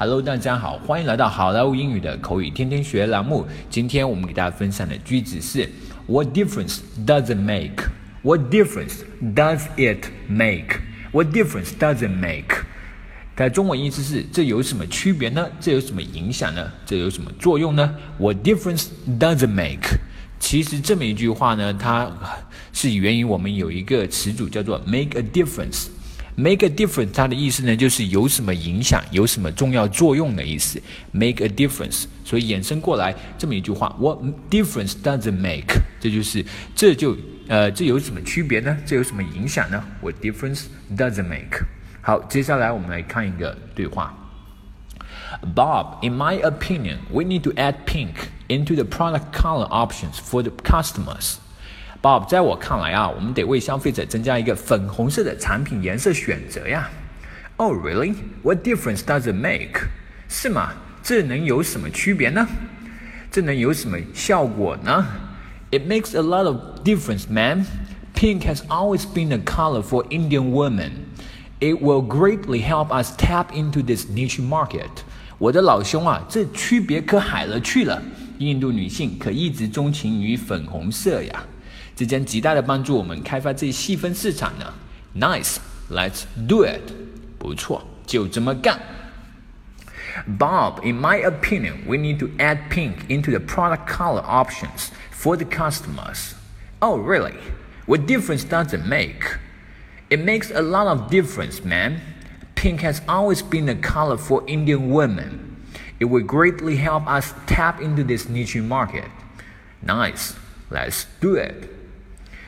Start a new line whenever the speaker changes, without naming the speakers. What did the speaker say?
Hello，大家好，欢迎来到好莱坞英语的口语天天学栏目。今天我们给大家分享的句子是 What difference does it make? What difference does it make? What difference does it make? 它中文意思是这有什么区别呢？这有什么影响呢？这有什么作用呢？What difference does it make? 其实这么一句话呢，它是源于我们有一个词组叫做 make a difference。Make a difference，它的意思呢，就是有什么影响，有什么重要作用的意思。Make a difference，所以衍生过来这么一句话：What difference does it make？这就是这就呃这有什么区别呢？这有什么影响呢？What difference does it make？好，接下来我们来看一个对话。Bob, in my opinion, we need to add pink into the product color options for the customers. Bob，在我看来啊，我们得为消费者增加一个粉红色的产品颜色选择呀。Oh, really? What difference does it make? 是吗？这能有什么区别呢？这能有什么效果呢？It makes a lot of difference, man. Pink has always been a color for Indian women. It will greatly help us tap into this niche market. 我的老兄啊，这区别可海了去了。印度女性可一直钟情于粉红色呀。 这将极大的帮助我们开发这细分市场呢。Nice，let's do it。不错，就这么干。Bob, in my opinion, we need to add pink into the product color options for the customers. Oh, really? What difference does it make? It makes a lot of difference, man. Pink has always been a color for Indian women. It will greatly help us tap into this niche market. Nice. Let's do it.